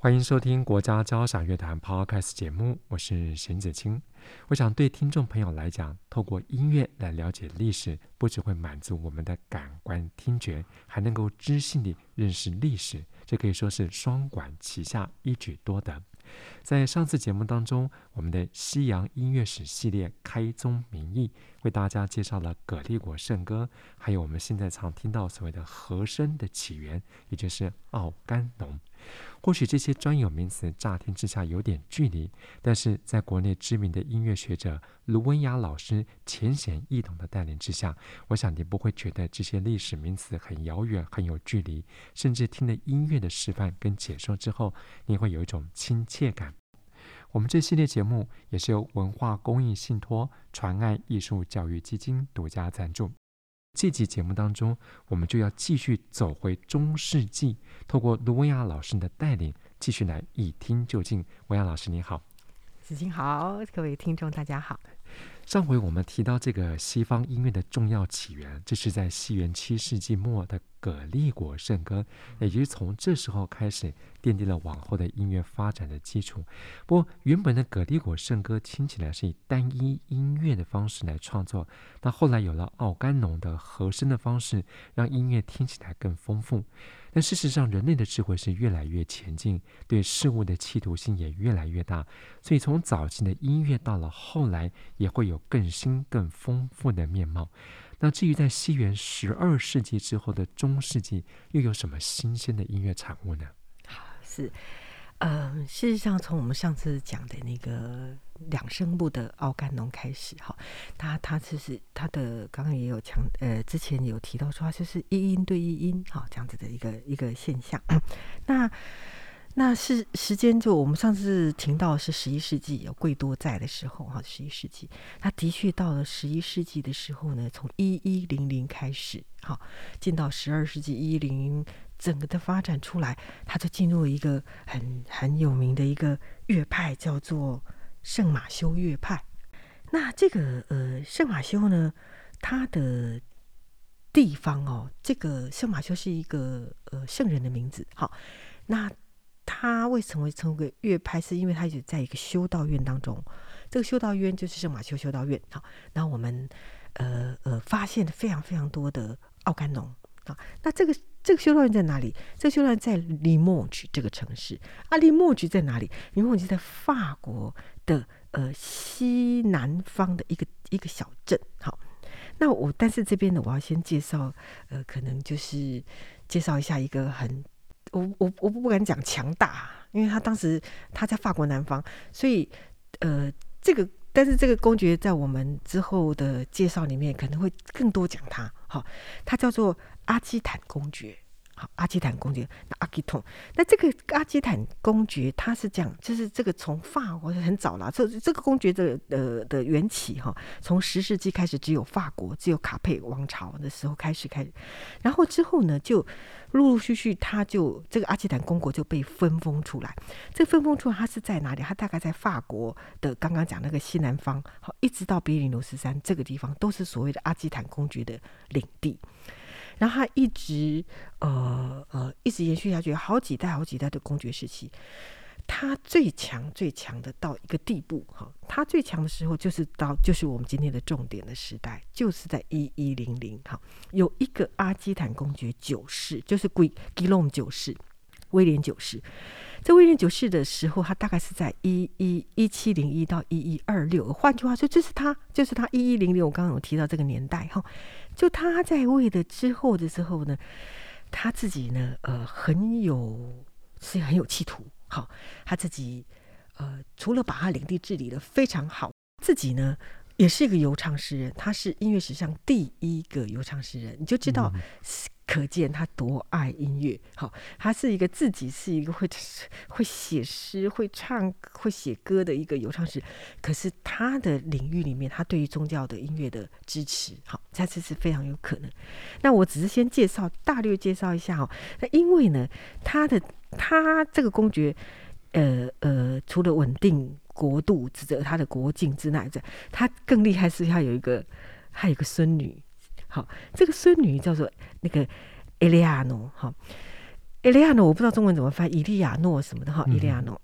欢迎收听国家交响乐团 Podcast 节目，我是沈子清。我想对听众朋友来讲，透过音乐来了解历史，不只会满足我们的感官听觉，还能够知性地认识历史，这可以说是双管齐下，一举多得。在上次节目当中，我们的西洋音乐史系列开宗明义，为大家介绍了葛利国圣歌，还有我们现在常听到所谓的和声的起源，也就是奥甘农。或许这些专有名词乍听之下有点距离，但是在国内知名的音乐学者卢文雅老师浅显易懂的带领之下，我想你不会觉得这些历史名词很遥远、很有距离，甚至听了音乐的示范跟解说之后，你会有一种亲切感。我们这系列节目也是由文化公益信托传爱艺术教育基金独家赞助。这集节目当中，我们就要继续走回中世纪，透过卢文亚老师的带领，继续来一听究竟。文亚老师，你好。子晴好，各位听众大家好。上回我们提到这个西方音乐的重要起源，这是在西元七世纪末的葛利果圣歌，也就是从这时候开始奠定了往后的音乐发展的基础。不过，原本的葛利果圣歌听起来是以单一音乐的方式来创作，那后来有了奥甘农的和声的方式，让音乐听起来更丰富。但事实上，人类的智慧是越来越前进，对事物的企图心也越来越大。所以，从早期的音乐到了后来，也会有更新、更丰富的面貌。那至于在西元十二世纪之后的中世纪，又有什么新鲜的音乐产物呢？好，是。呃，事实上，从我们上次讲的那个两声部的奥甘农开始，哈，他他其实他的刚刚也有强，呃，之前有提到说，他就是一音对一音，哈，这样子的一个一个现象。那那是时间，就我们上次听到是十一世纪有贵多在的时候，哈，十一世纪，他的确到了十一世纪的时候呢，从一一零零开始，哈，进到十二世纪一零。整个的发展出来，他就进入了一个很很有名的一个乐派，叫做圣马修乐派。那这个呃圣马修呢，他的地方哦，这个圣马修是一个呃圣人的名字。好，那他为什么会成为乐派？是因为他一直在一个修道院当中，这个修道院就是圣马修修道院。好，那我们呃呃发现了非常非常多的奥甘农。啊，那这个这个修道院在哪里？这个修道院在利莫吉这个城市。啊，利莫吉在哪里？利莫吉在法国的呃西南方的一个一个小镇。好，那我但是这边呢，我要先介绍，呃，可能就是介绍一下一个很，我我我不敢讲强大，因为他当时他在法国南方，所以呃这个。但是这个公爵在我们之后的介绍里面可能会更多讲他，好，他叫做阿基坦公爵。好，阿基坦公爵，那阿基通，那这个阿基坦公爵他是这样，就是这个从法国很早了，这这个公爵的呃的缘起哈，从十世纪开始只有法国，只有卡佩王朝的时候开始开，然后之后呢，就陆陆续续他就这个阿基坦公国就被分封出来，这分封出来他是在哪里？他大概在法国的刚刚讲那个西南方，好，一直到比利牛斯山这个地方都是所谓的阿基坦公爵的领地。然后他一直呃呃一直延续下去，好几代好几代的公爵时期，他最强最强的到一个地步哈，他最强的时候就是到就是我们今天的重点的时代，就是在一一零零哈，有一个阿基坦公爵九世，就是贵吉隆九世。威廉九世，在威廉九世的时候，他大概是在一一一七零一到一一二六。换句话说，这是他，就是他一一零六。我刚刚有提到这个年代哈，就他在位的之后的时候呢，他自己呢，呃，很有是很有企图。好，他自己呃，除了把他领地治理的非常好，自己呢也是一个游唱诗人。他是音乐史上第一个游唱诗人，你就知道。可见他多爱音乐。好，他是一个自己是一个会会写诗、会唱、会写歌的一个游唱诗。可是他的领域里面，他对于宗教的音乐的支持，好，他这是非常有可能。那我只是先介绍，大略介绍一下哈。那因为呢，他的他这个公爵，呃呃，除了稳定国度、指责他的国境之外，他更厉害是他有一个，还有一个孙女。好，这个孙女叫做那个埃利亚诺，哈，埃利亚诺我不知道中文怎么翻，伊利亚诺什么的哈，伊利亚诺，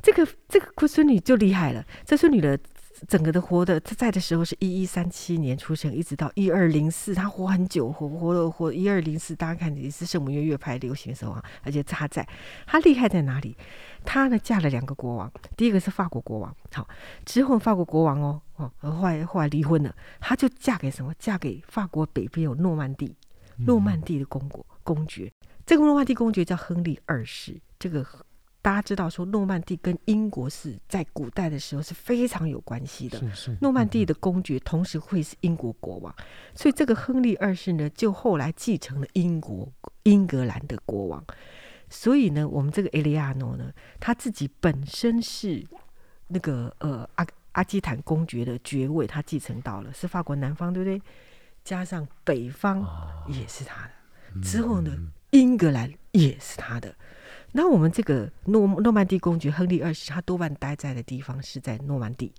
这个这个孙女就厉害了，这孙女的整个的活的，她在的时候是一一三七年出生，一直到一二零四，她活很久，活活了活一二零四，大家看也是圣母院乐派流行的时候啊，而且她在，她厉害在哪里？她呢嫁了两个国王，第一个是法国国王，好，之后法国国王哦。哦，后来后来离婚了，她就嫁给什么？嫁给法国北边有诺曼底，诺曼底的公国公爵。这个诺曼底公爵叫亨利二世。这个大家知道，说诺曼底跟英国是在古代的时候是非常有关系的。诺曼底的公爵同时会是英国国王，所以这个亨利二世呢，就后来继承了英国英格兰的国王。所以呢，我们这个埃利亚诺呢，他自己本身是那个呃阿。阿基坦公爵的爵位，他继承到了，是法国南方，对不对？加上北方也是他的。哦、之后呢，嗯、英格兰也是他的。那我们这个诺诺曼底公爵亨利二世，他多半待在的地方是在诺曼底，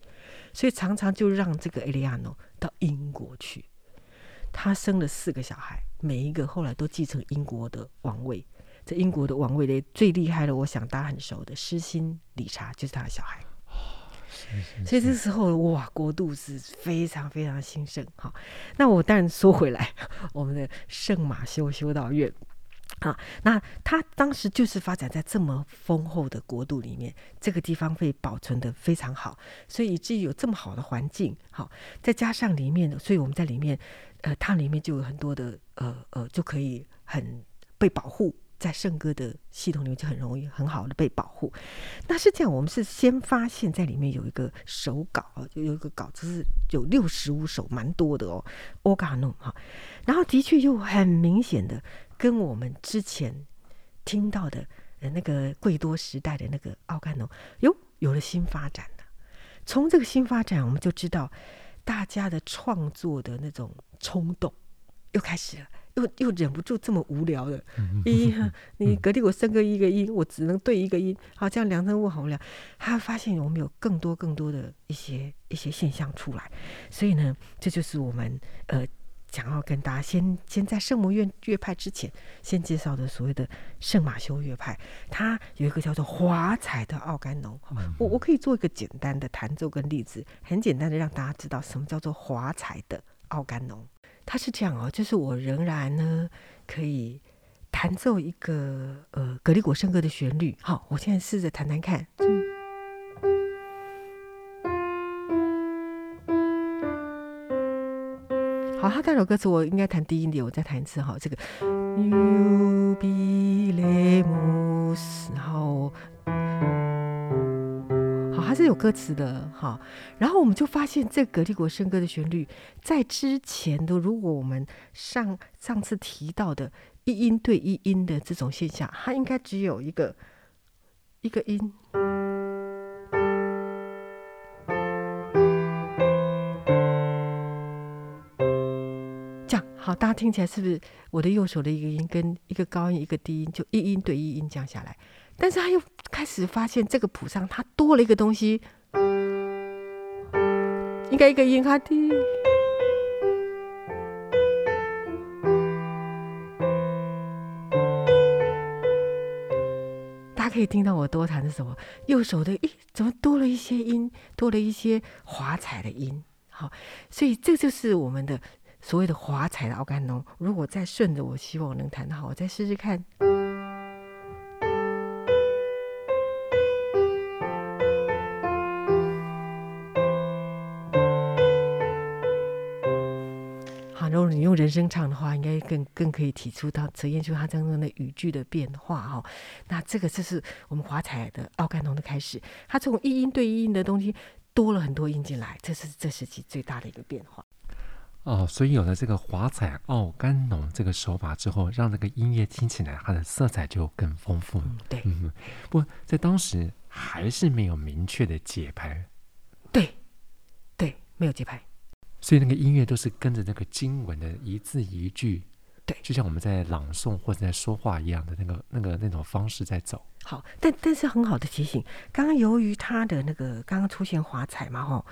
所以常常就让这个埃利亚诺到英国去。他生了四个小孩，每一个后来都继承英国的王位。这英国的王位的最厉害的，我想大家很熟的诗心理查就是他的小孩。所以这时候哇，国度是非常非常兴盛。哈，那我当然说回来，我们的圣马修修道院啊，那他当时就是发展在这么丰厚的国度里面，这个地方被保存得非常好，所以以至于有这么好的环境。好，再加上里面，所以我们在里面，呃，它里面就有很多的呃呃，就可以很被保护。在圣歌的系统里面就很容易很好的被保护。那是这样，我们是先发现，在里面有一个手稿，就有一个稿子是有六十五首，蛮多的哦。欧嘎诺哈，然后的确又很明显的跟我们之前听到的呃那个贵多时代的那个奥干农哟有了新发展了。从这个新发展，我们就知道大家的创作的那种冲动又开始了。又又忍不住这么无聊的，一 你隔壁我升个一个音，我只能对一个音，好，这样两声物好无聊。他发现我们有更多更多的一些一些现象出来，所以呢，这就是我们呃想要跟大家先先在圣母院乐派之前先介绍的所谓的圣马修乐派。它有一个叫做华彩的奥甘农，我我可以做一个简单的弹奏跟例子，很简单的让大家知道什么叫做华彩的奥甘农。它是这样哦，就是我仍然呢可以弹奏一个呃格里果圣歌的旋律。好，我现在试着弹弹看。好，他这首歌词我应该弹低音点，我再弹一次哈。这个 Jubilemus，然后好。它是有歌词的哈，然后我们就发现这格里果圣歌的旋律，在之前的如果我们上上次提到的一音对一音的这种现象，它应该只有一个一个音，大家听起来是不是我的右手的一个音跟一个高音一个低音就一音对一音降下来？但是他又开始发现这个谱上他多了一个东西，应该一个音哈低，大家可以听到我多弹的时候，右手的咦，怎么多了一些音，多了一些华彩的音？好，所以这就是我们的所谓的华彩的奥干农。如果再顺着，我希望我能弹得好，我再试试看。好，如果你用人声唱的话，应该更更可以提出到呈现出它当中的语句的变化哈。那这个就是我们华彩的奥干农的开始，它从一音对一音的东西多了很多音进来，这是这时期最大的一个变化。哦，所以有了这个华彩奥甘农这个手法之后，让这个音乐听起来它的色彩就更丰富。嗯、对，嗯，不过在当时还是没有明确的节拍。对，对，没有节拍，所以那个音乐都是跟着那个经文的一字一句。对，就像我们在朗诵或者在说话一样的那个、那个、那种方式在走。好，但但是很好的提醒，刚刚由于他的那个刚刚出现华彩嘛，吼，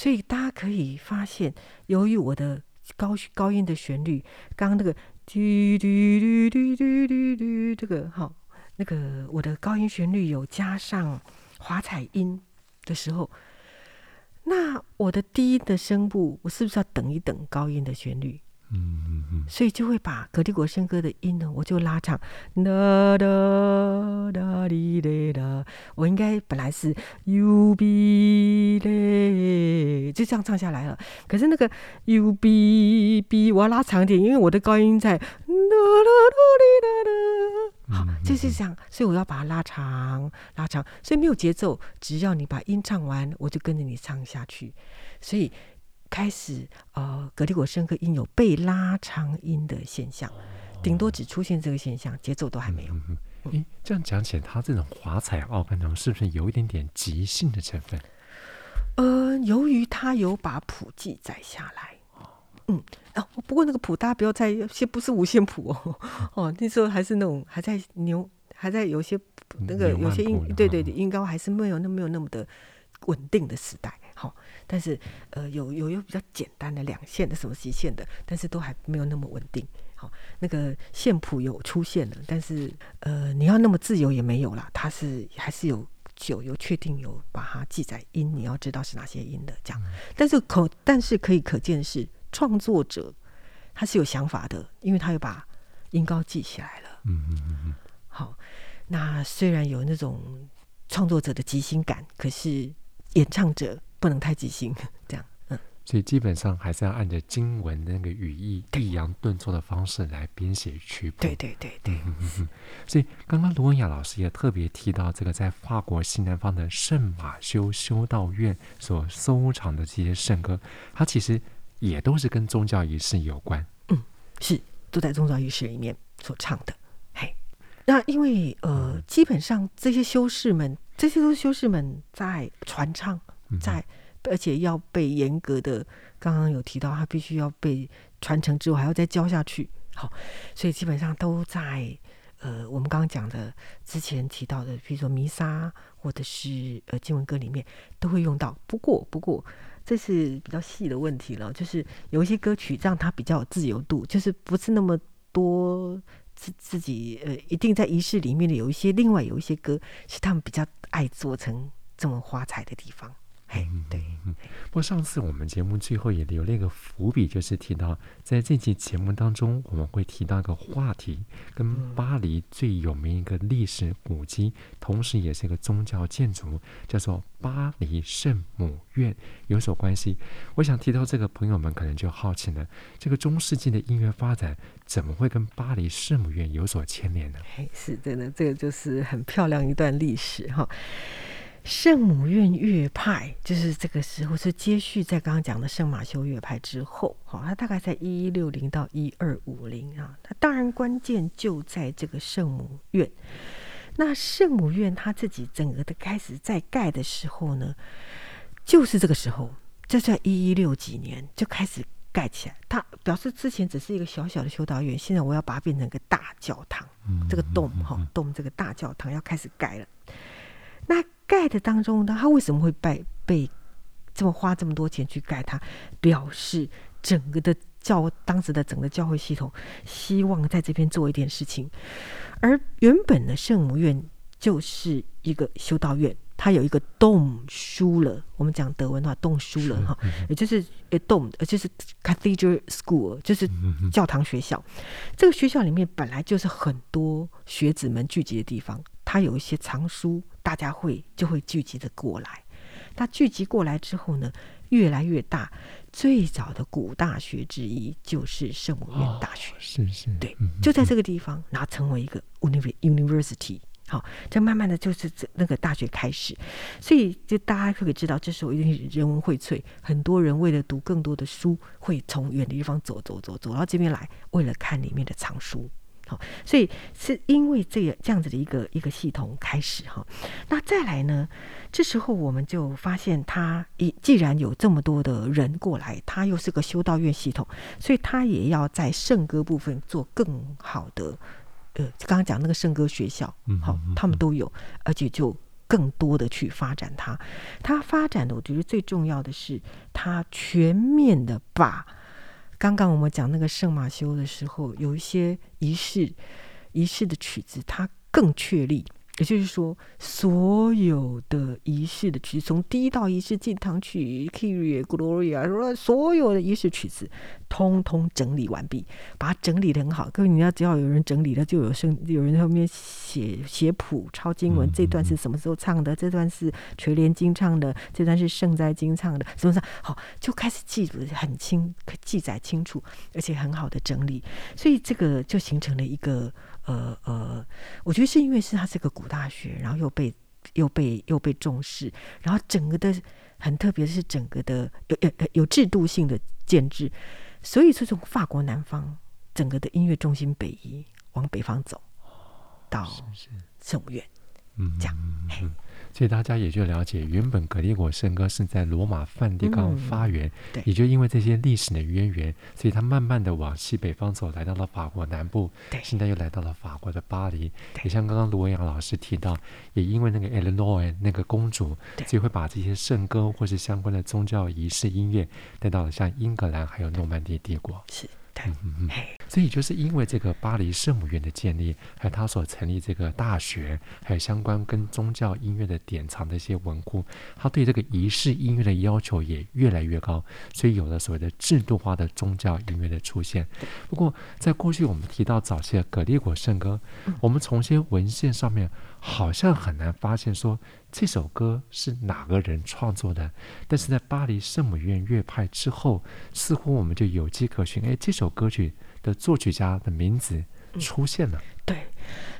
所以大家可以发现，由于我的高高音的旋律，刚刚那个滴滴滴滴滴滴滴，这个哈，那个我的高音旋律有加上华彩音的时候，那我的低的声部，我是不是要等一等高音的旋律？嗯嗯嗯，所以就会把葛利果圣歌的音呢，我就拉长，哒哒哒哩嘞哒，我应该本来是 U B 嘞，就这样唱下来了。可是那个 U B B 我要拉长一点，因为我的高音在哒哒哒哩哒哒，好，就是这样，所以我要把它拉长拉长，所以没有节奏，只要你把音唱完，我就跟着你唱下去，所以。开始，呃，格里果圣歌音有被拉长音的现象，顶多只出现这个现象，节奏都还没有。嗯嗯嗯、这样讲起来，他这种华彩奥克农是不是有一点点即兴的成分？呃，由于他有把谱记载下来，嗯，啊，不过那个谱大家不要再，先不是五线谱哦，哦，那时候还是那种还在牛，还在有些那个有些音，对对对，音高还是没有那没有那么的稳定的时代。好，但是呃，有有有比较简单的两线的什么极限的，但是都还没有那么稳定。好，那个线谱有出现了，但是呃，你要那么自由也没有啦，它是还是有有有确定有把它记载音，你要知道是哪些音的这样。但是可但是可以可见是创作者他是有想法的，因为他又把音高记起来了。嗯嗯嗯嗯。好，那虽然有那种创作者的即兴感，可是演唱者。不能太即兴，这样，嗯，所以基本上还是要按着经文的那个语义抑扬顿挫的方式来编写曲谱。对对对对。嗯嗯嗯。所以刚刚卢文雅老师也特别提到，这个在法国西南方的圣马修修道院所收藏的这些圣歌，它其实也都是跟宗教仪式有关。嗯，是都在宗教仪式里面所唱的。嘿，那因为呃，嗯、基本上这些修士们，这些都是修士们在传唱。在，而且要被严格的，刚刚有提到，他必须要被传承之后，还要再教下去。好，所以基本上都在呃，我们刚刚讲的之前提到的，比如说弥撒或者是呃经文歌里面都会用到。不过，不过这是比较细的问题了，就是有一些歌曲让它比较有自由度，就是不是那么多自自己呃，一定在仪式里面的有一些，另外有一些歌是他们比较爱做成这么花彩的地方。嗯，对。不过上次我们节目最后也留了一个伏笔，就是提到在这期节目当中，我们会提到一个话题，跟巴黎最有名一个历史古迹，同时也是一个宗教建筑，叫做巴黎圣母院有所关系。我想提到这个，朋友们可能就好奇了：这个中世纪的音乐发展，怎么会跟巴黎圣母院有所牵连呢？嘿，是真的，这个就是很漂亮一段历史哈。圣母院乐派就是这个时候是接续在刚刚讲的圣马修乐派之后，哈，它大概在一一六零到一二五零啊。它当然关键就在这个圣母院。那圣母院它自己整个的开始在盖的时候呢，就是这个时候，就在一一六几年就开始盖起来。它表示之前只是一个小小的修道院，现在我要把它变成一个大教堂。这个 dome 哈 dome 这个大教堂要开始盖了。那盖的当中呢，他为什么会被被这么花这么多钱去盖它？表示整个的教当时的整个教会系统希望在这边做一点事情。而原本的圣母院就是一个修道院，它有一个 Domschule，我们讲德文的话，Domschule 哈，也就是呃呃就是 Cathedral School，就是教堂学校。这个学校里面本来就是很多学子们聚集的地方。它有一些藏书，大家会就会聚集的过来。那聚集过来之后呢，越来越大。最早的古大学之一就是圣母院大学，哦、是是，对，就在这个地方，然后成为一个 university。好，这慢慢的就是这那个大学开始，所以就大家可以知道，这时候一人文荟萃，很多人为了读更多的书，会从远的地方走走走走到这边来，为了看里面的藏书。好，所以是因为这个这样子的一个一个系统开始哈，那再来呢，这时候我们就发现，他一既然有这么多的人过来，他又是个修道院系统，所以他也要在圣歌部分做更好的。呃，刚刚讲那个圣歌学校，好，他们都有，而且就更多的去发展它。它发展的，我觉得最重要的是，它全面的把刚刚我们讲那个圣马修的时候，有一些仪式仪式的曲子，它更确立。也就是说，所有的仪式的曲，从第一道仪式进堂曲、Kyrie、Gloria，说所有的仪式曲子，通通整理完毕，把它整理的很好。各位，你要只要有人整理了，就有声，有人在后面写写谱、抄经文。这段是什么时候唱的？这段是垂帘经唱的，这段是圣哉经唱的，什么什么好，就开始记录很清，记载清楚，而且很好的整理。所以这个就形成了一个。呃呃，我觉得是因为是它是个古大学，然后又被又被又被重视，然后整个的很特别是整个的有有有制度性的建制，所以是从法国南方整个的音乐中心北移往北方走，到圣母院，嗯，这样。嗯所以大家也就了解，原本格列果圣歌是在罗马梵蒂冈发源，嗯、对，也就因为这些历史的渊源，所以它慢慢的往西北方走，来到了法国南部，对，现在又来到了法国的巴黎。也像刚刚卢文雅老师提到，也因为那个 Eleanor 那个公主，所以会把这些圣歌或是相关的宗教仪式音乐带到了像英格兰还有诺曼底帝国。是。嗯嗯嗯，所以就是因为这个巴黎圣母院的建立，还有他所成立这个大学，还有相关跟宗教音乐的典藏的一些文库，他对这个仪式音乐的要求也越来越高，所以有了所谓的制度化的宗教音乐的出现。不过在过去我们提到早期的葛利果圣歌，我们从些文献上面好像很难发现说。这首歌是哪个人创作的？但是在巴黎圣母院乐派之后，似乎我们就有迹可循。哎，这首歌曲的作曲家的名字出现了。嗯、对，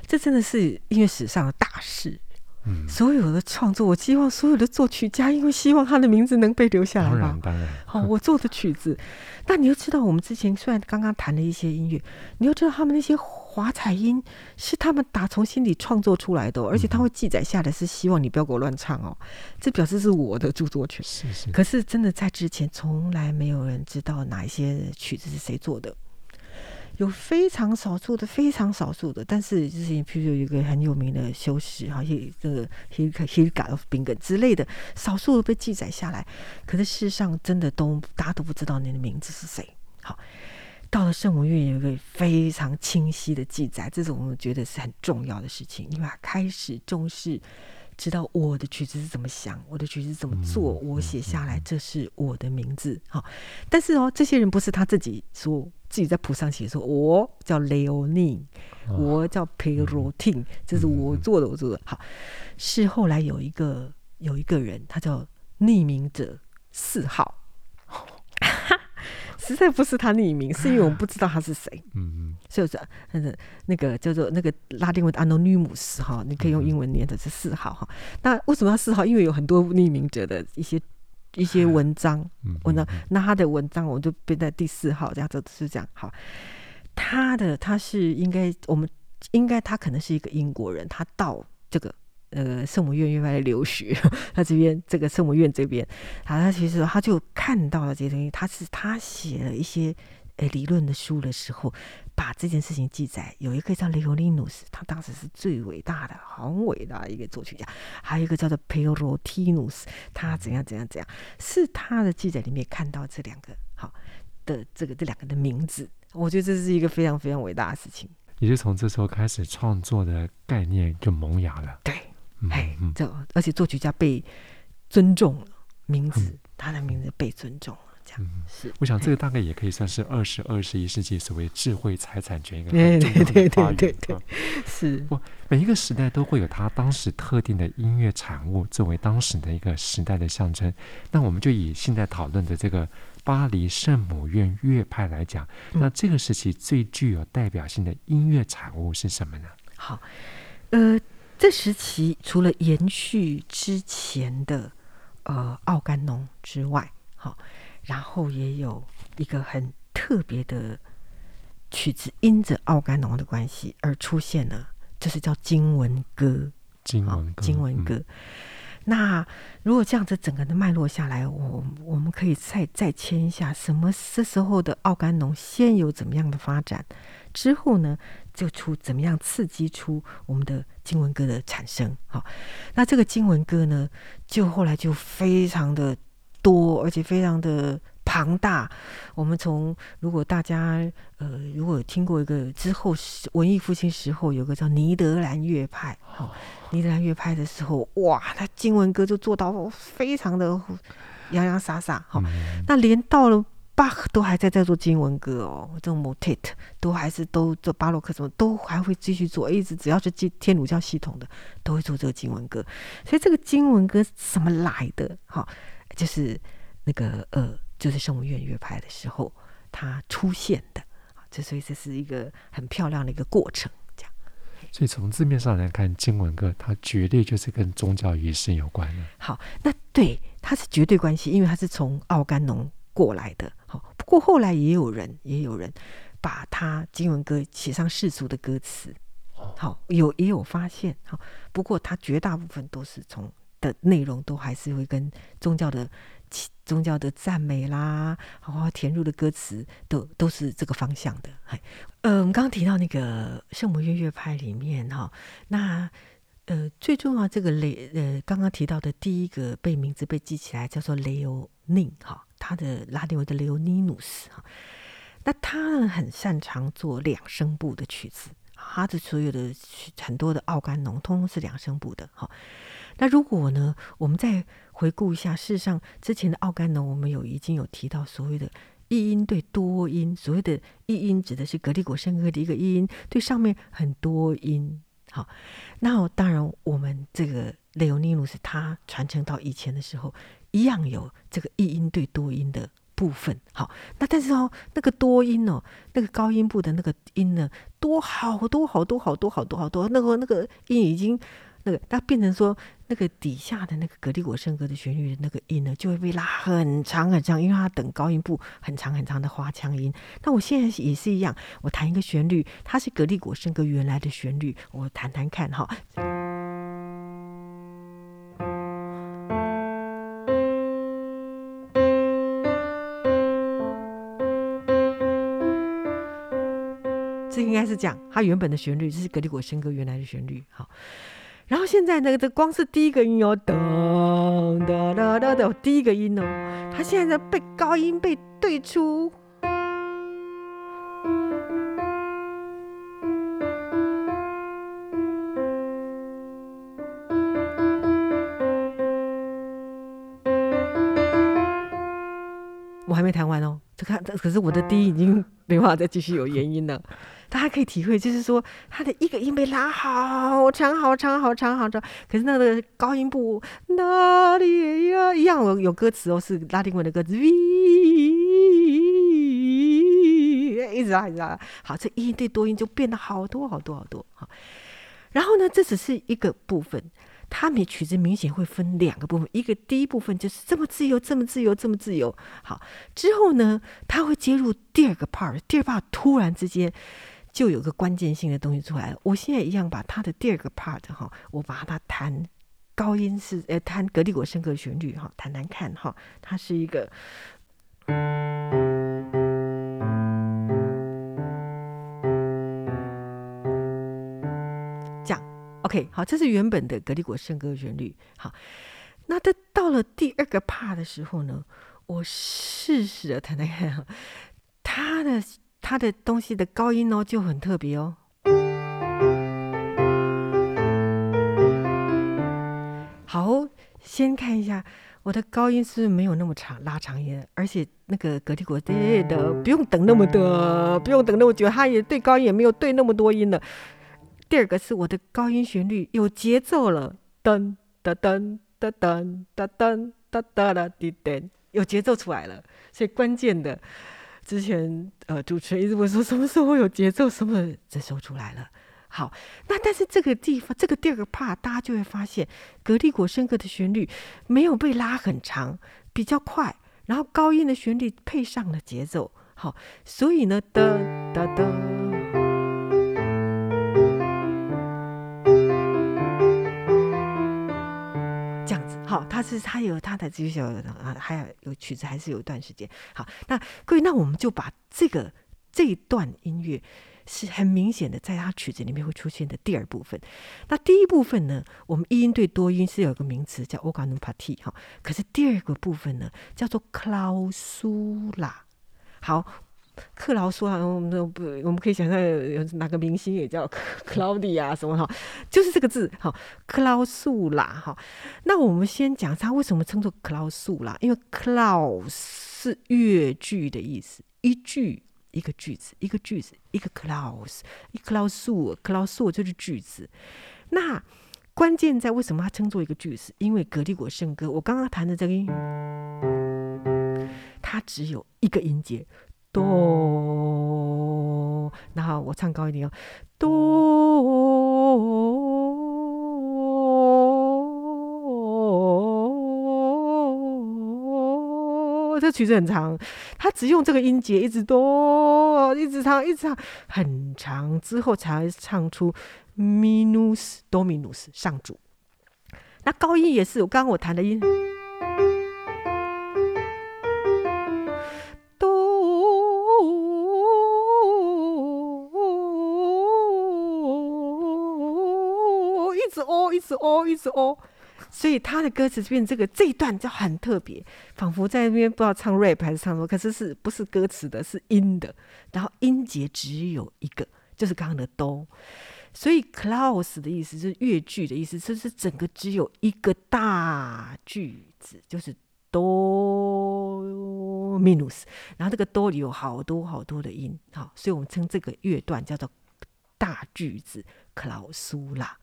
这真的是音乐史上的大事。嗯，所有的创作，我希望所有的作曲家，因为希望他的名字能被留下来吧。当然，当然。好，我做的曲子，那你要知道，我们之前虽然刚刚谈了一些音乐，你要知道他们那些。华彩音是他们打从心里创作出来的，而且他会记载下来，是希望你不要给我乱唱哦。这表示是我的著作权。是是。可是真的在之前，从来没有人知道哪一些曲子是谁做的，有非常少数的，非常少数的。但是就是，譬如有一个很有名的修士，好像这个 Hildegard of Bingen 之类的，少数的被记载下来。可是事实上，真的都大家都不知道你的名字是谁。好。到了圣母院有一个非常清晰的记载，这种我们觉得是很重要的事情。因为他开始重视，知道我的曲子是怎么想，我的曲子是怎么做，我写下来，这是我的名字。好，但是哦，这些人不是他自己说，自己在谱上写说，我叫 Leonin，我叫 Perotin，这是我做的，我做的。好，是后来有一个有一个人，他叫匿名者四号。实在不是他匿名，是因为我们不知道他是谁。嗯嗯，所以说，那个那个叫做那个拉丁文 anonymous 哈，你可以用英文念的是四号哈。那为什么要四号？因为有很多匿名者的一些一些文章，文章，那他的文章我就编在第四号，这样子是这样。好，他的他是应该我们应该他可能是一个英国人，他到这个。呃，圣母院院外来留学，他这边这个圣母院这边，好，他其实他就看到了这些东西，他是他写了一些呃理论的书的时候，把这件事情记载。有一个叫雷欧利努斯，他当时是最伟大的、很伟大的一个作曲家；还有一个叫做佩罗提努斯，他怎样怎样怎样，是他的记载里面看到这两个好的这个这两个的名字。我觉得这是一个非常非常伟大的事情。也就从这时候开始，创作的概念就萌芽了。对。哎，这而且作曲家被尊重了，名字、嗯、他的名字被尊重了，这样、嗯、是。我想这个大概也可以算是二十二十一世纪所谓智慧财产权一个对对对对对对，是。不，每一个时代都会有他当时特定的音乐产物作为当时的一个时代的象征。那我们就以现在讨论的这个巴黎圣母院乐派来讲，那这个时期最具有代表性的音乐产物是什么呢？好，呃。这时期除了延续之前的呃奥甘农之外，好，然后也有一个很特别的曲子，因着奥甘农的关系而出现了，这是叫经文歌。经文歌，经文歌。嗯那如果这样子整个的脉络下来，我我们可以再再牵一下，什么这时候的奥甘农先有怎么样的发展，之后呢就出怎么样刺激出我们的经文歌的产生。好，那这个经文歌呢，就后来就非常的多，而且非常的庞大。我们从如果大家呃如果有听过一个之后文艺复兴时候有个叫尼德兰乐派，好。尼德兰乐派的时候，哇，他经文歌就做到非常的洋洋洒洒，好、嗯，那连到了巴赫都还在在做经文歌哦，这种 motet 都还是都做巴洛克什么都还会继续做，一直只要是基天主教系统的都会做这个经文歌，所以这个经文歌是怎么来的？哈，就是那个呃，就是圣母院乐派的时候它出现的，这所以这是一个很漂亮的一个过程。所以从字面上来看，经文歌它绝对就是跟宗教仪式有关的。好，那对它是绝对关系，因为它是从奥甘农过来的。好，不过后来也有人也有人把他经文歌写上世俗的歌词。好，有也有发现。好，不过他绝大部分都是从的内容都还是会跟宗教的。宗教的赞美啦，好好填入的歌词都都是这个方向的。哎，呃，我们刚刚提到那个圣母院乐派里面哈，那呃最重要这个雷呃刚刚提到的第一个被名字被记起来叫做雷欧宁哈，他的拉丁文的雷欧尼努斯哈，那他呢很擅长做两声部的曲子，他的所有的很多的奥甘农通通是两声部的哈。那如果呢，我们再回顾一下，事实上之前的奥甘农，我们有已经有提到所谓的一音对多音。所谓的一音指的是格里果圣歌的一个一音对上面很多音。好，那当然我们这个雷欧尼努斯他传承到以前的时候，一样有这个一音对多音的部分。好，那但是哦，那个多音哦，那个高音部的那个音呢，多好多好多好多好多好多，那个那个音已经。那个，它变成说，那个底下的那个格里果圣歌的旋律的那个音呢，就会被拉很长很长，因为它等高音部很长很长的花腔音。那我现在也是一样，我弹一个旋律，它是格里果圣歌原来的旋律，我弹弹看哈。是讲它原本的旋律，这是格里果圣歌原来的旋律，好。然后现在那个，这光是第一个音哦，噔噔噔噔噔，第一个音哦，它现在被高音被对出。我还没弹完哦，这看，可是我的低音已经没办法再继续有原因了。大家可以体会，就是说，它的一个音被拉好长、好长、好长、好长。可是那个高音部哪里呀？一样有歌词哦，是拉丁文的歌词，一直拉，一直拉。好，这一对多音就变得好多好多好多。好，然后呢，这只是一个部分，它每曲子明显会分两个部分，一个第一部分就是这么自由，这么自由，这么自由。好，之后呢，它会接入第二个 part，第二 part 突然之间。就有个关键性的东西出来了。我现在一样把它的第二个 part 哈，我把它弹高音是呃弹格里果圣歌旋律哈，弹弹看哈，它是一个这样 OK 好，这是原本的格里果圣歌旋律好。那它到了第二个 part 的时候呢，我试试着弹弹看哈，它的。它的东西的高音哦就很特别哦。好，先看一下我的高音是,没有那么长，拉长音，而且那个隔力国对的不用等那么多，不用等那么久，它也对高音也没有对那么多音了。第二个是我的高音旋律有节奏了，噔噔噔噔噔噔噔噔噔滴噔，有节奏出来了，所以关键的。之前呃，主持人一直问说什么时候有节奏，什么这时候出来了。好，那但是这个地方，这个第二个 part，大家就会发现，格力果声歌的旋律没有被拉很长，比较快，然后高音的旋律配上了节奏，好，所以呢，哒哒哒，好，他是他有他的技巧啊，还有有曲子还是有一段时间，好，那各位，那我们就把这个这一段音乐。是很明显的，在他曲子里面会出现的第二部分。那第一部分呢，我们一音对多音是有个名词叫 organum party 哈。可是第二个部分呢，叫做 clausula。好，克劳苏拉，我们不，我们可以想象有哪个明星也叫 克劳迪啊什么哈，就是这个字哈，克劳苏啦哈。那我们先讲他为什么称作克劳苏啦，因为克劳是乐句的意思，一句。一个句子，一个句子，一个 clause，一 clause，clause 就是句子。那关键在为什么它称作一个句子？因为格里果圣歌，我刚刚弹的这个音，它只有一个音节，哆。然后我唱高一点哦，哆。这曲子很长，他只用这个音节一直哆，一直唱，一直唱很长，之后才唱出 minus dominus 上主。那高音也是，我刚刚我弹的音直哦，一直哦，所以他的歌词变这个这一段就很特别，仿佛在那边不知道唱 rap 还是唱什么，可是是不是歌词的，是音的，然后音节只有一个，就是刚刚的哆。所以 clause 的意思是乐句的意思，就是整个只有一个大句子，就是哆 minus，然后这个哆里有好多好多的音，好，所以我们称这个乐段叫做大句子 clausula。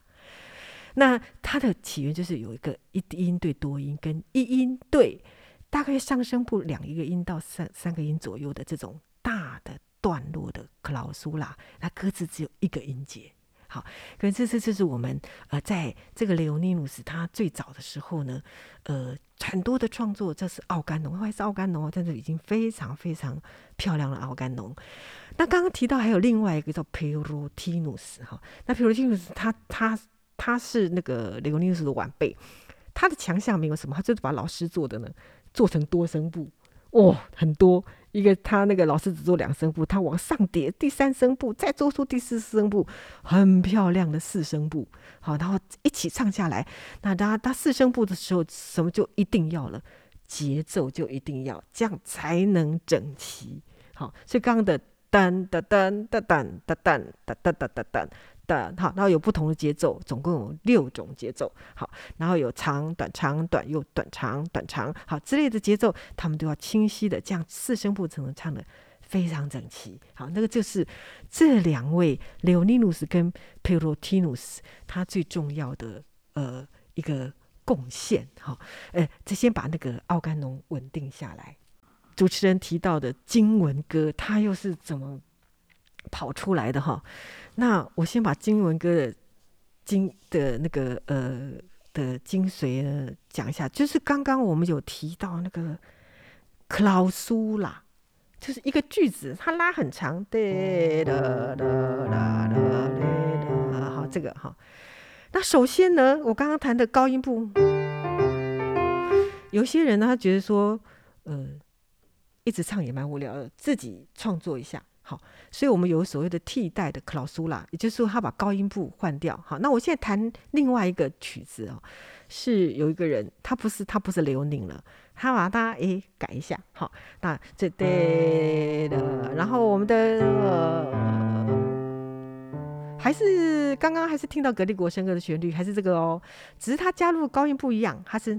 那它的起源就是有一个一音对多音，跟一音对大概上声部两一个音到三三个音左右的这种大的段落的克劳苏拉，那歌词只有一个音节。好，可是这这是我们呃在这个雷欧尼努斯他最早的时候呢，呃很多的创作，这是奥甘农，还是奥甘农，但是已经非常非常漂亮的奥甘农。那刚刚提到还有另外一个叫佩罗提努斯哈，那佩罗提努斯他他。他是那个雷欧尼斯的晚辈，他的强项没有什么，他就是把老师做的呢做成多声部，哦，很多一个他那个老师只做两声部，他往上叠第三声部，再做出第四声部，很漂亮的四声部，好，然后一起唱下来。那他他四声部的时候，什么就一定要了，节奏就一定要，这样才能整齐。好，所以刚刚的噔噔噔噔噔噔噔噔噔噔噔。的好，然后有不同的节奏，总共有六种节奏。好，然后有长短长短又短长短长，好之类的节奏，他们都要清晰的，这样四声部才能唱得非常整齐。好，那个就是这两位雷欧尼努斯跟佩罗提努斯他最重要的呃一个贡献。好，呃，这先把那个奥甘农稳定下来。主持人提到的经文歌，他又是怎么跑出来的哈？那我先把经文歌的精的那个呃的精髓呢讲一下，就是刚刚我们有提到那个克劳苏啦，就是一个句子，它拉很长，对的的啦的的，好，这个哈。那首先呢，我刚刚弹的高音部，有些人呢他觉得说，呃，一直唱也蛮无聊的，自己创作一下。好，所以我们有所谓的替代的克劳苏拉，也就是说他把高音部换掉。好，那我现在弹另外一个曲子哦，是有一个人，他不是他不是刘宁了，他把它诶改一下。好，那这对的，然后我们的、呃、还是刚刚还是听到格力国声歌的旋律，还是这个哦，只是他加入高音不一样，他是。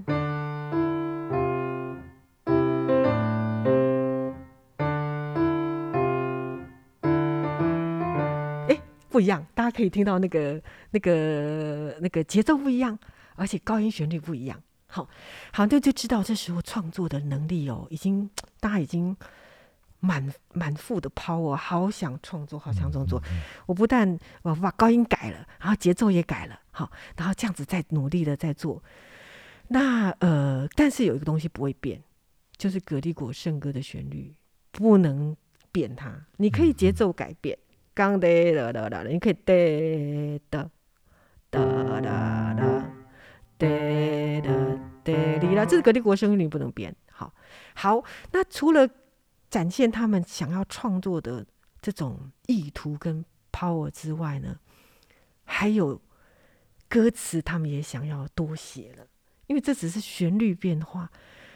不一样，大家可以听到那个、那个、那个节奏不一样，而且高音旋律不一样。好，好，那就知道这时候创作的能力哦，已经大家已经满满腹的 power，好想创作，好想创作。我不但我把高音改了，然后节奏也改了，好，然后这样子再努力的在做。那呃，但是有一个东西不会变，就是格力果圣歌的旋律不能变它。你可以节奏改变，刚哒哒哒哒，你可以哒哒哒哒哒。哒哒哒哩啦，这是葛利果圣律，不能变。好，好，那除了展现他们想要创作的这种意图跟 power 之外呢，还有歌词，他们也想要多写了，因为这只是旋律变化，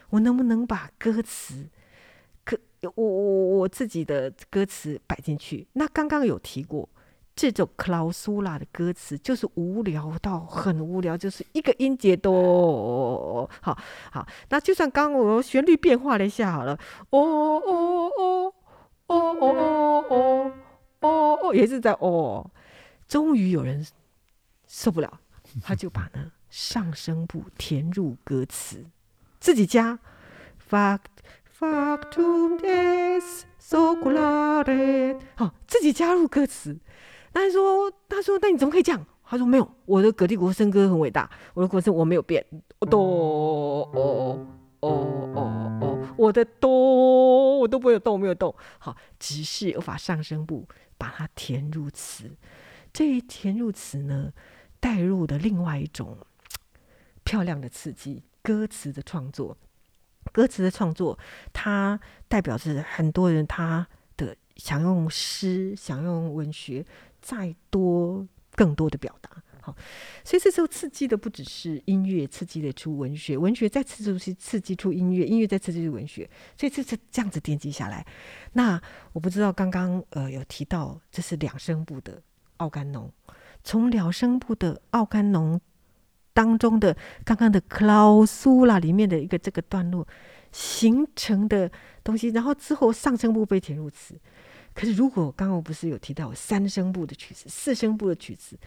我能不能把歌词，我我我自己的歌词摆进去？那刚刚有提过。这种克劳苏拉的歌词就是无聊到很无聊，就是一个音节都好好。那就算刚我旋律变化了一下好了，哦哦哦哦哦哦哦哦，也是在哦。终于有人受不了，他就把呢上声部填入歌词，自己加。发 factum est seculare，好，自己加入歌词。他说：“他说，那你怎么可以这样？”他说：“没有，我的葛利果圣歌很伟大，我的国声我没有变，哆哦哦哦哦，我的哆我都没有动，没有动。好，只是我把上声部把它填入词，这一填入词呢，带入的另外一种漂亮的刺激，歌词的创作，歌词的创作，它代表着很多人他的想用诗，想用文学。”再多更多的表达，好，所以这时候刺激的不只是音乐，刺激得出文学，文学再刺激出刺激出音乐，音乐再刺激出文学，所以这是这样子奠基下来。那我不知道刚刚呃有提到，这是两声部的奥甘农，从两声部的奥甘农当中的刚刚的克劳苏拉里面的一个这个段落形成的东西，然后之后上声部被填入词。可是，如果刚刚我不是有提到有三声部的曲子、四声部的曲子，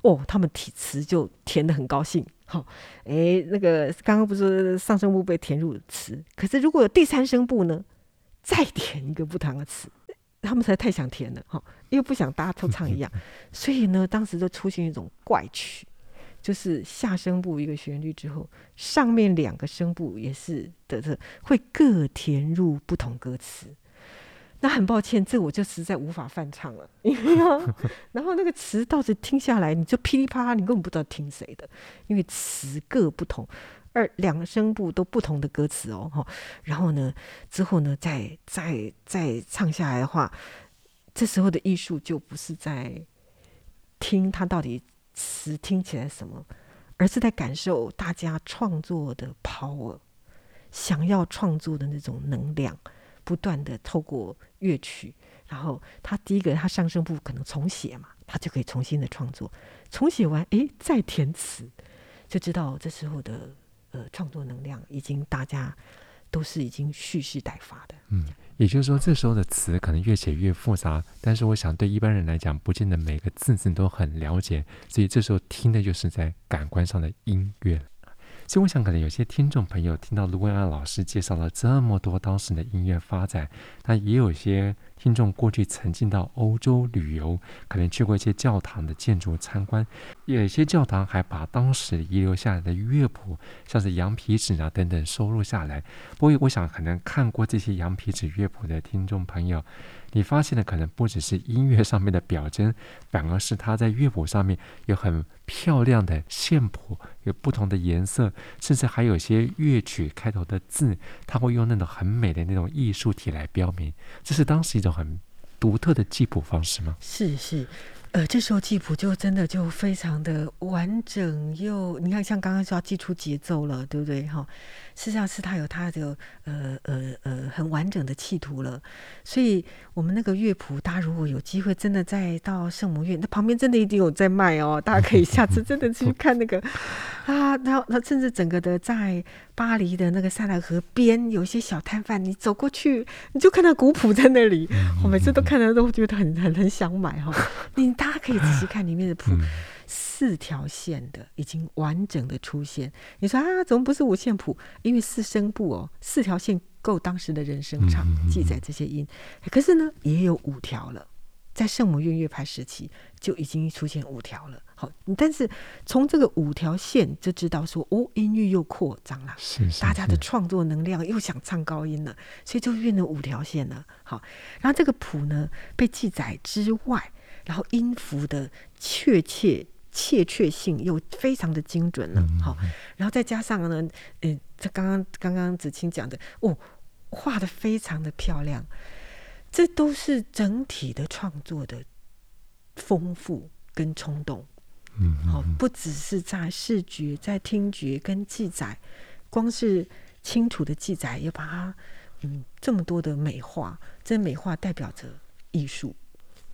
哦，他们填词就填的很高兴。好、哦，哎，那个刚刚不是上声部被填入词，可是如果有第三声部呢，再填一个不同的词，他们才太想填了。哈、哦，又不想大家都唱一样，所以呢，当时就出现一种怪曲，就是下声部一个旋律之后，上面两个声部也是的，的会各填入不同歌词。那很抱歉，这我就实在无法翻唱了，然后那个词倒是听下来，你就噼里啪啦，你根本不知道听谁的，因为词各不同，二两声部都不同的歌词哦，哈，然后呢，之后呢，再再再唱下来的话，这时候的艺术就不是在听它到底词听起来什么，而是在感受大家创作的 power，想要创作的那种能量。不断的透过乐曲，然后他第一个他上声部可能重写嘛，他就可以重新的创作，重写完诶，再填词，就知道这时候的呃创作能量已经大家都是已经蓄势待发的。嗯，也就是说这时候的词可能越写越复杂，但是我想对一般人来讲，不见得每个字字都很了解，所以这时候听的就是在感官上的音乐。所以我想，可能有些听众朋友听到卢文安老师介绍了这么多当时的音乐发展，但也有些听众过去曾经到欧洲旅游，可能去过一些教堂的建筑参观，有些教堂还把当时遗留下来的乐谱，像是羊皮纸啊等等收录下来。不过，我想可能看过这些羊皮纸乐谱的听众朋友。你发现的可能不只是音乐上面的表征，反而是它在乐谱上面有很漂亮的线谱，有不同的颜色，甚至还有些乐曲开头的字，它会用那种很美的那种艺术体来标明。这是当时一种很独特的记谱方式吗？是是。呃，这时候记谱就真的就非常的完整又，你看像刚刚说要记出节奏了，对不对？哈，事实上是他有他的呃呃呃很完整的企图了。所以我们那个乐谱，大家如果有机会真的再到圣母院，那旁边真的一定有在卖哦，大家可以下次真的去看那个 啊，然后他甚至整个的在巴黎的那个塞纳河边有一些小摊贩，你走过去你就看到古谱在那里，我每次都看到都觉得很很很想买哈，你。大家可以仔细看里面的谱，四条线的已经完整的出现。你说啊，怎么不是五线谱？因为四声部哦，四条线够当时的人声唱记载这些音。可是呢，也有五条了，在圣母院乐派时期就已经出现五条了。好，但是从这个五条线就知道说，哦，音域又扩张了，是是是，大家的创作能量又想唱高音了，所以就变成五条线了。好，然后这个谱呢被记载之外，然后音符的确切。确切性又非常的精准了，好，然后再加上呢，嗯，这刚刚刚刚子清讲的，哦，画的非常的漂亮，这都是整体的创作的丰富跟冲动，嗯，好，不只是在视觉、在听觉跟记载，光是清楚的记载，也把它，嗯，这么多的美化，这美化代表着艺术，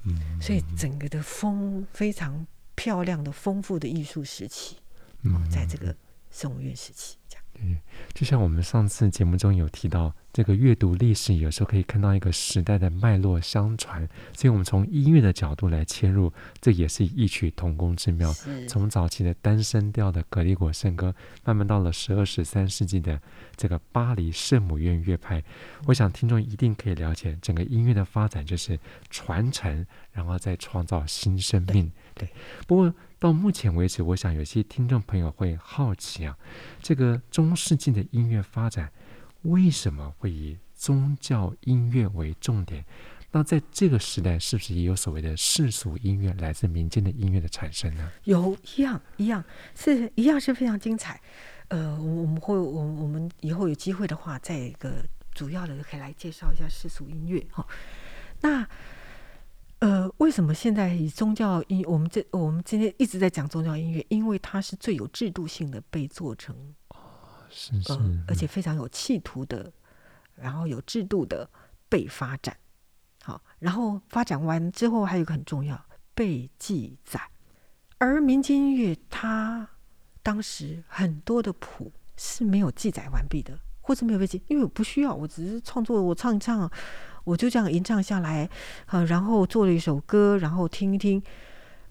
嗯，所以整个的丰非常。漂亮的、丰富的艺术时期，嗯，在这个圣母院时期，这样。对，就像我们上次节目中有提到，这个阅读历史，有时候可以看到一个时代的脉络相传。所以，我们从音乐的角度来切入，这也是异曲同工之妙。从早期的单声调的格里果圣歌，慢慢到了十二、十三世纪的这个巴黎圣母院乐派，我想听众一定可以了解，整个音乐的发展就是传承，然后再创造新生命。对，不过到目前为止，我想有些听众朋友会好奇啊，这个中世纪的音乐发展为什么会以宗教音乐为重点？那在这个时代，是不是也有所谓的世俗音乐，来自民间的音乐的产生呢？有一样一样是一样是非常精彩。呃，我们会我我们以后有机会的话，再一个主要的可以来介绍一下世俗音乐哈。那呃，为什么现在以宗教音？我们这我们今天一直在讲宗教音乐，因为它是最有制度性的被做成，哦，是是，呃，而且非常有企图的，然后有制度的被发展，好，然后发展完之后还有一个很重要，被记载。而民间音乐它当时很多的谱是没有记载完毕的，或者没有被记，因为我不需要，我只是创作，我唱一唱。我就这样吟唱下来，啊，然后做了一首歌，然后听一听，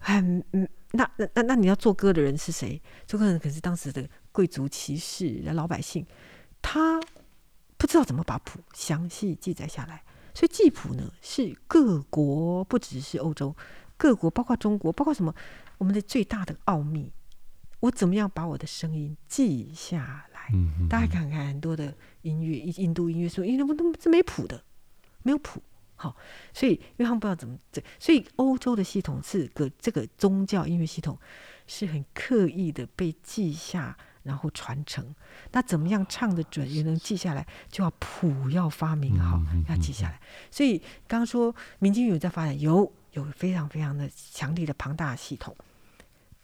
很嗯，那那那那你要做歌的人是谁？这个人可是当时的贵族骑士、老百姓，他不知道怎么把谱详细记载下来，所以记谱呢是各国，不只是欧洲各国，包括中国，包括什么，我们的最大的奥秘，我怎么样把我的声音记下来？嗯大家看看很多的音乐，印度音乐说，因为我都是没谱的。没有谱，好，所以因为他们不知道怎么这，所以欧洲的系统是个这个宗教音乐系统是很刻意的被记下，然后传承。那怎么样唱得准也能记下来，就要谱要发明好，要记下来。所以刚刚说民间有在发展，有有非常非常的强力的庞大的系统，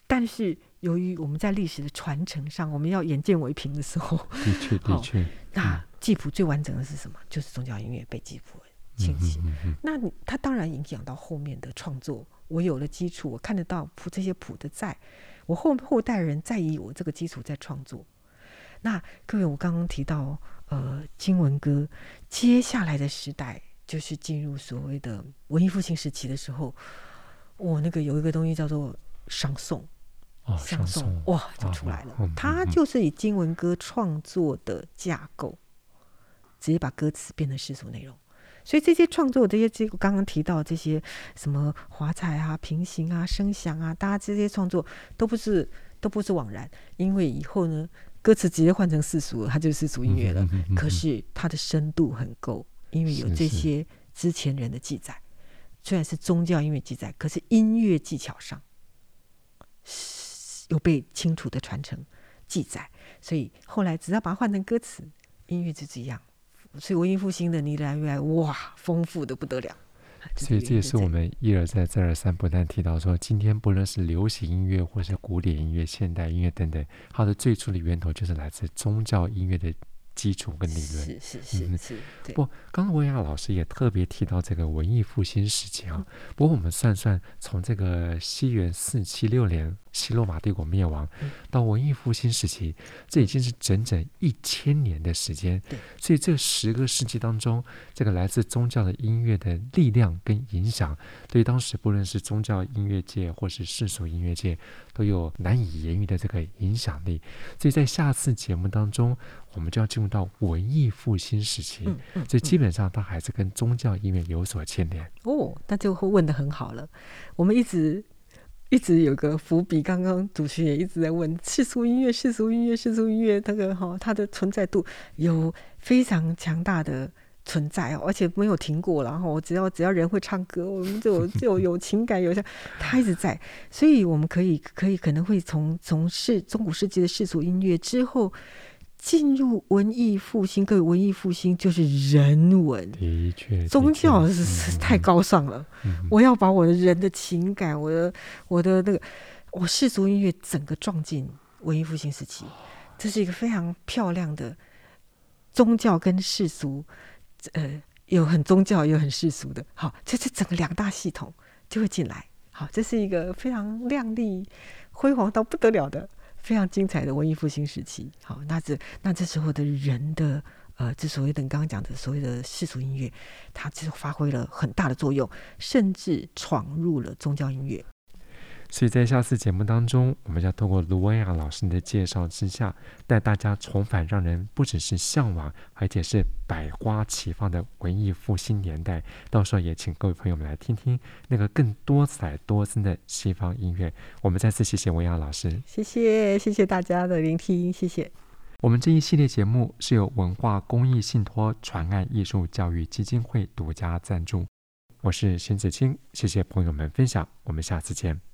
但是由于我们在历史的传承上，我们要眼见为凭的时候，的确的确，那记谱最完整的是什么？就是宗教音乐被记谱。清晰，那你他当然影响到后面的创作。我有了基础，我看得到谱这些谱的在，我后后代人再以我这个基础在创作。那各位，我刚刚提到呃经文歌，接下来的时代就是进入所谓的文艺复兴时期的时候，我那个有一个东西叫做商颂，哦，商颂哇就出来了，它就是以经文歌创作的架构，直接把歌词变成世俗内容。所以这些创作，这些这刚刚提到这些什么华彩啊、平行啊、声响啊，大家这些创作都不是都不是枉然，因为以后呢，歌词直接换成世俗了，它就是世俗音乐了。可是它的深度很够，因为有这些之前人的记载，虽然是宗教音乐记载，可是音乐技巧上有被清楚的传承记载，所以后来只要把它换成歌词，音乐就是一样。所以文艺复兴的你来越来哇，丰富的不得了。所以这也是我们一而再再而三不断提到说，今天不论是流行音乐，或是古典音乐、现代音乐等等，它的最初的源头就是来自宗教音乐的基础跟理论。是是是，嗯、是。不，刚刚文雅老师也特别提到这个文艺复兴时期啊。不过我们算算，从这个西元四七六年西罗马帝国灭亡，到文艺复兴时期，这已经是整整一千年的时间。所以这十个世纪当中，这个来自宗教的音乐的力量跟影响，对当时不论是宗教音乐界或是世俗音乐界，都有难以言喻的这个影响力。所以在下次节目当中，我们就要进入到文艺复兴时期。嗯嗯，所以基本上它还是跟宗教音乐有所牵连。哦，那就会问得很好了。我们一直一直有个伏笔，刚刚主持人也一直在问世俗音乐、世俗音乐、世俗音乐，那个哈，它的存在度有非常强大的存在哦，而且没有停过。然后只要只要人会唱歌，我们就 就有，有情感，有像它一直在。所以我们可以可以可能会从从世中古世纪的世俗音乐之后。进入文艺复兴，各位文艺复兴就是人文，的确，宗教是，是太高尚了。嗯、我要把我的人的情感，我的我的那个，我世俗音乐整个撞进文艺复兴时期，这是一个非常漂亮的宗教跟世俗，呃，有很宗教又很世俗的，好，这这整个两大系统就会进来，好，这是一个非常亮丽、辉煌到不得了的。非常精彩的文艺复兴时期，好，那这那这时候的人的呃，之所以等刚刚讲的所谓的世俗音乐，它其实发挥了很大的作用，甚至闯入了宗教音乐。所以在下次节目当中，我们将透过卢文雅老师的介绍之下，带大家重返让人不只是向往，而且是百花齐放的文艺复兴年代。到时候也请各位朋友们来听听那个更多彩多姿的西方音乐。我们再次谢谢文雅老师，谢谢谢谢大家的聆听，谢谢。我们这一系列节目是由文化公益信托传爱艺术教育基金会独家赞助。我是邢子清，谢谢朋友们分享，我们下次见。